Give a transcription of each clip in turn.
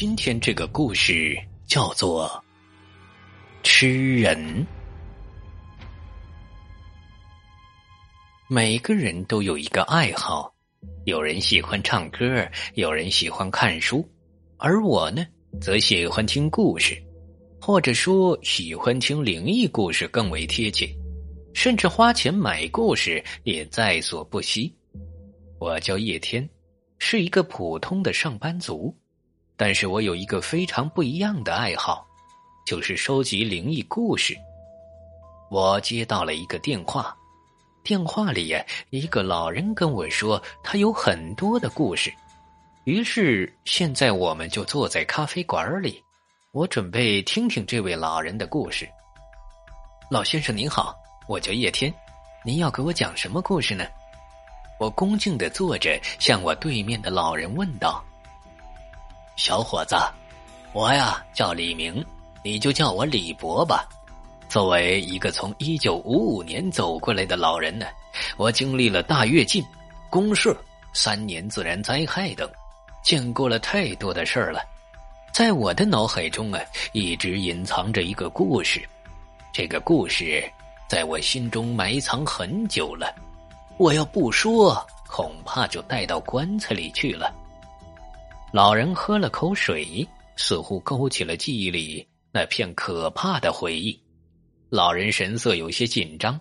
今天这个故事叫做《吃人》。每个人都有一个爱好，有人喜欢唱歌，有人喜欢看书，而我呢，则喜欢听故事，或者说喜欢听灵异故事更为贴切，甚至花钱买故事也在所不惜。我叫叶天，是一个普通的上班族。但是我有一个非常不一样的爱好，就是收集灵异故事。我接到了一个电话，电话里呀，一个老人跟我说他有很多的故事。于是现在我们就坐在咖啡馆里，我准备听听这位老人的故事。老先生您好，我叫叶天，您要给我讲什么故事呢？我恭敬的坐着，向我对面的老人问道。小伙子，我呀叫李明，你就叫我李伯吧。作为一个从一九五五年走过来的老人呢，我经历了大跃进、公社、三年自然灾害等，见过了太多的事儿了。在我的脑海中啊，一直隐藏着一个故事，这个故事在我心中埋藏很久了。我要不说，恐怕就带到棺材里去了。老人喝了口水，似乎勾起了记忆里那片可怕的回忆。老人神色有些紧张，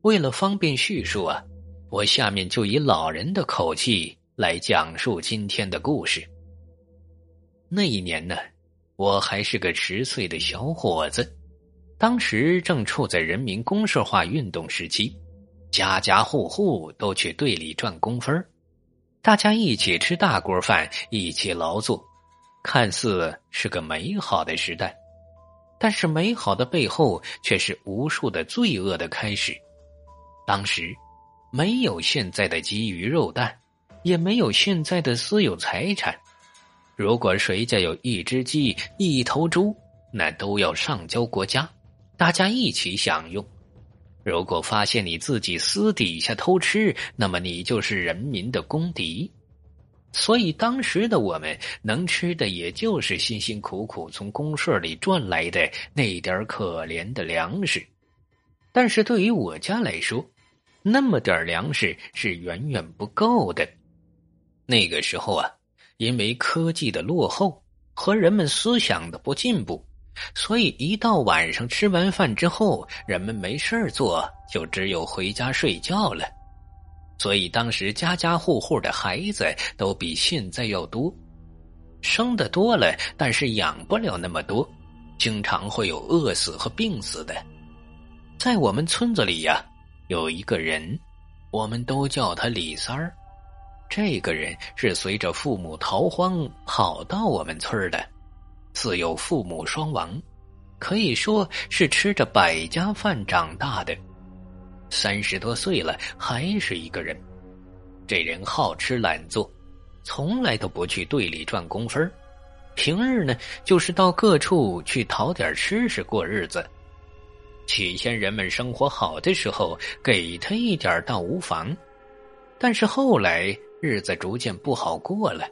为了方便叙述啊，我下面就以老人的口气来讲述今天的故事。那一年呢，我还是个十岁的小伙子，当时正处在人民公社化运动时期，家家户户都去队里赚工分大家一起吃大锅饭，一起劳作，看似是个美好的时代，但是美好的背后却是无数的罪恶的开始。当时没有现在的鸡鱼肉蛋，也没有现在的私有财产。如果谁家有一只鸡、一头猪，那都要上交国家，大家一起享用。如果发现你自己私底下偷吃，那么你就是人民的公敌。所以当时的我们能吃的，也就是辛辛苦苦从公社里赚来的那点可怜的粮食。但是对于我家来说，那么点粮食是远远不够的。那个时候啊，因为科技的落后和人们思想的不进步。所以，一到晚上吃完饭之后，人们没事做，就只有回家睡觉了。所以，当时家家户户的孩子都比现在要多，生的多了，但是养不了那么多，经常会有饿死和病死的。在我们村子里呀，有一个人，我们都叫他李三儿。这个人是随着父母逃荒跑到我们村的。自幼父母双亡，可以说是吃着百家饭长大的。三十多岁了，还是一个人。这人好吃懒做，从来都不去队里赚工分平日呢，就是到各处去讨点吃食过日子。起先人们生活好的时候，给他一点倒无妨。但是后来日子逐渐不好过了。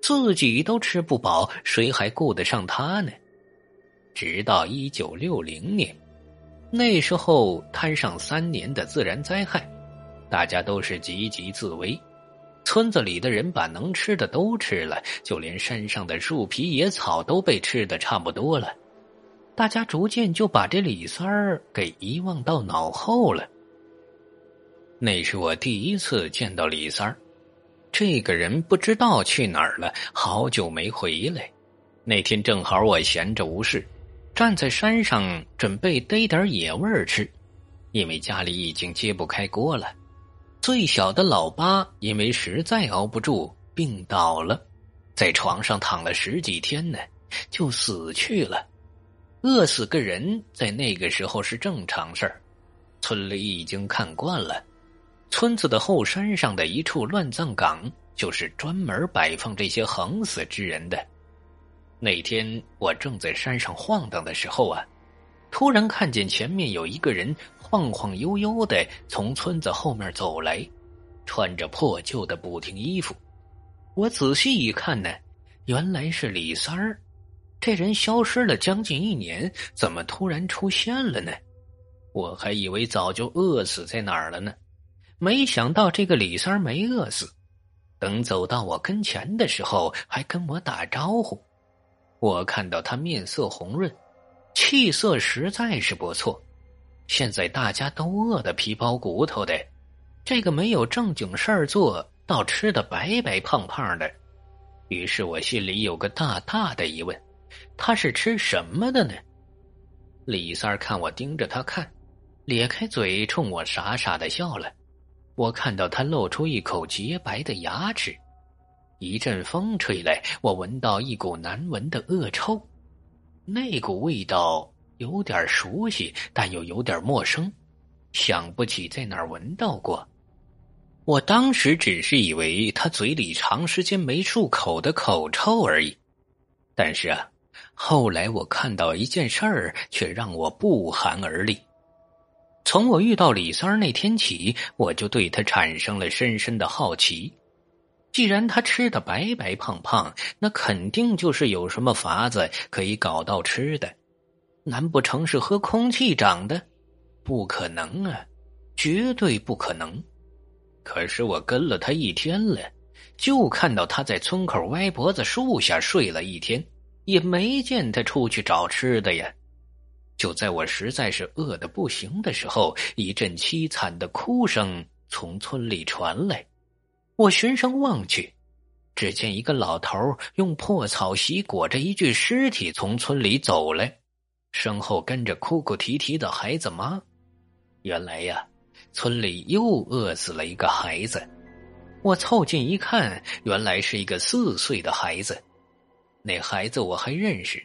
自己都吃不饱，谁还顾得上他呢？直到一九六零年，那时候摊上三年的自然灾害，大家都是积极自危。村子里的人把能吃的都吃了，就连山上的树皮野草都被吃的差不多了。大家逐渐就把这李三儿给遗忘到脑后了。那是我第一次见到李三儿。这个人不知道去哪儿了，好久没回来。那天正好我闲着无事，站在山上准备逮点野味吃，因为家里已经揭不开锅了。最小的老八因为实在熬不住，病倒了，在床上躺了十几天呢，就死去了。饿死个人在那个时候是正常事儿，村里已经看惯了。村子的后山上的一处乱葬岗，就是专门摆放这些横死之人的。那天我正在山上晃荡的时候啊，突然看见前面有一个人晃晃悠悠的从村子后面走来，穿着破旧的补丁衣服。我仔细一看呢，原来是李三儿。这人消失了将近一年，怎么突然出现了呢？我还以为早就饿死在哪儿了呢，没想到这个李三没饿死。等走到我跟前的时候，还跟我打招呼。我看到他面色红润，气色实在是不错。现在大家都饿得皮包骨头的，这个没有正经事儿做，倒吃的白白胖胖的。于是我心里有个大大的疑问。他是吃什么的呢？李三看我盯着他看，咧开嘴冲我傻傻的笑了。我看到他露出一口洁白的牙齿。一阵风吹来，我闻到一股难闻的恶臭，那股味道有点熟悉，但又有点陌生，想不起在哪儿闻到过。我当时只是以为他嘴里长时间没漱口的口臭而已，但是啊。后来我看到一件事儿，却让我不寒而栗。从我遇到李三那天起，我就对他产生了深深的好奇。既然他吃的白白胖胖，那肯定就是有什么法子可以搞到吃的。难不成是喝空气长的？不可能啊，绝对不可能。可是我跟了他一天了，就看到他在村口歪脖子树下睡了一天。也没见他出去找吃的呀！就在我实在是饿得不行的时候，一阵凄惨的哭声从村里传来。我循声望去，只见一个老头用破草席裹着一具尸体从村里走来，身后跟着哭哭啼啼的孩子妈。原来呀，村里又饿死了一个孩子。我凑近一看，原来是一个四岁的孩子。那孩子我还认识，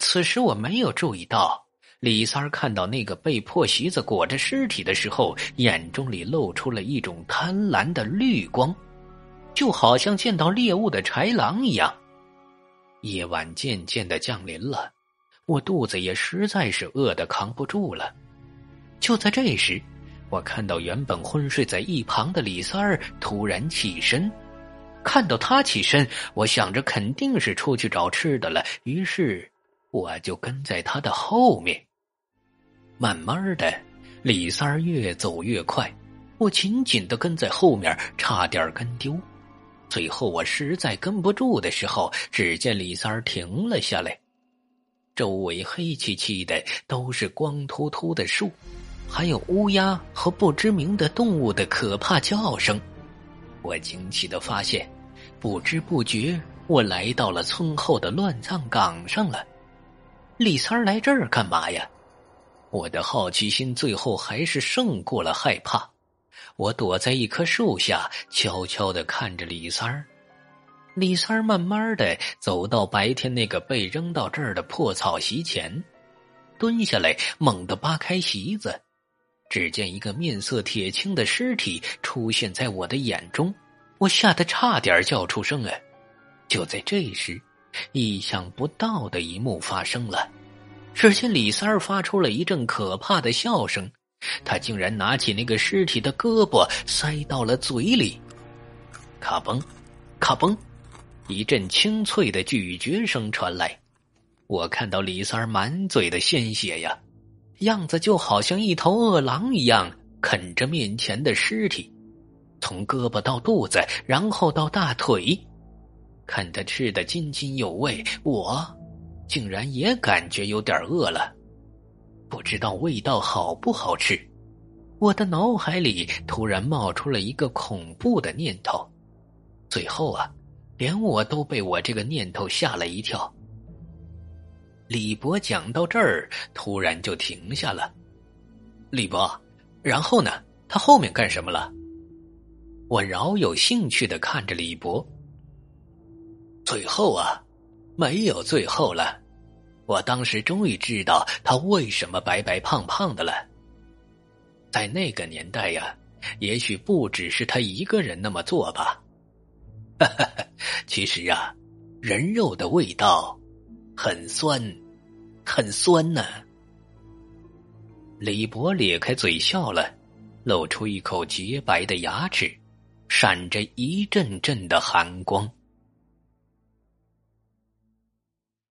此时我没有注意到李三儿看到那个被破席子裹着尸体的时候，眼中里露出了一种贪婪的绿光，就好像见到猎物的豺狼一样。夜晚渐渐的降临了，我肚子也实在是饿得扛不住了。就在这时，我看到原本昏睡在一旁的李三儿突然起身。看到他起身，我想着肯定是出去找吃的了，于是我就跟在他的后面。慢慢的，李三儿越走越快，我紧紧的跟在后面，差点跟丢。最后我实在跟不住的时候，只见李三儿停了下来，周围黑漆漆的，都是光秃秃的树，还有乌鸦和不知名的动物的可怕叫声。我惊奇的发现。不知不觉，我来到了村后的乱葬岗上了。李三儿来这儿干嘛呀？我的好奇心最后还是胜过了害怕。我躲在一棵树下，悄悄的看着李三儿。李三儿慢慢的走到白天那个被扔到这儿的破草席前，蹲下来，猛地扒开席子，只见一个面色铁青的尸体出现在我的眼中。我吓得差点叫出声来。就在这时，意想不到的一幕发生了。只见李三儿发出了一阵可怕的笑声，他竟然拿起那个尸体的胳膊塞到了嘴里，咔嘣，咔嘣，一阵清脆的咀嚼声传来。我看到李三儿满嘴的鲜血呀，样子就好像一头饿狼一样啃着面前的尸体。从胳膊到肚子，然后到大腿，看他吃的津津有味，我竟然也感觉有点饿了。不知道味道好不好吃，我的脑海里突然冒出了一个恐怖的念头。最后啊，连我都被我这个念头吓了一跳。李博讲到这儿，突然就停下了。李博，然后呢？他后面干什么了？我饶有兴趣的看着李博。最后啊，没有最后了。我当时终于知道他为什么白白胖胖的了。在那个年代呀，也许不只是他一个人那么做吧。哈哈，其实啊，人肉的味道很酸，很酸呢。李博咧开嘴笑了，露出一口洁白的牙齿。闪着一阵阵的寒光。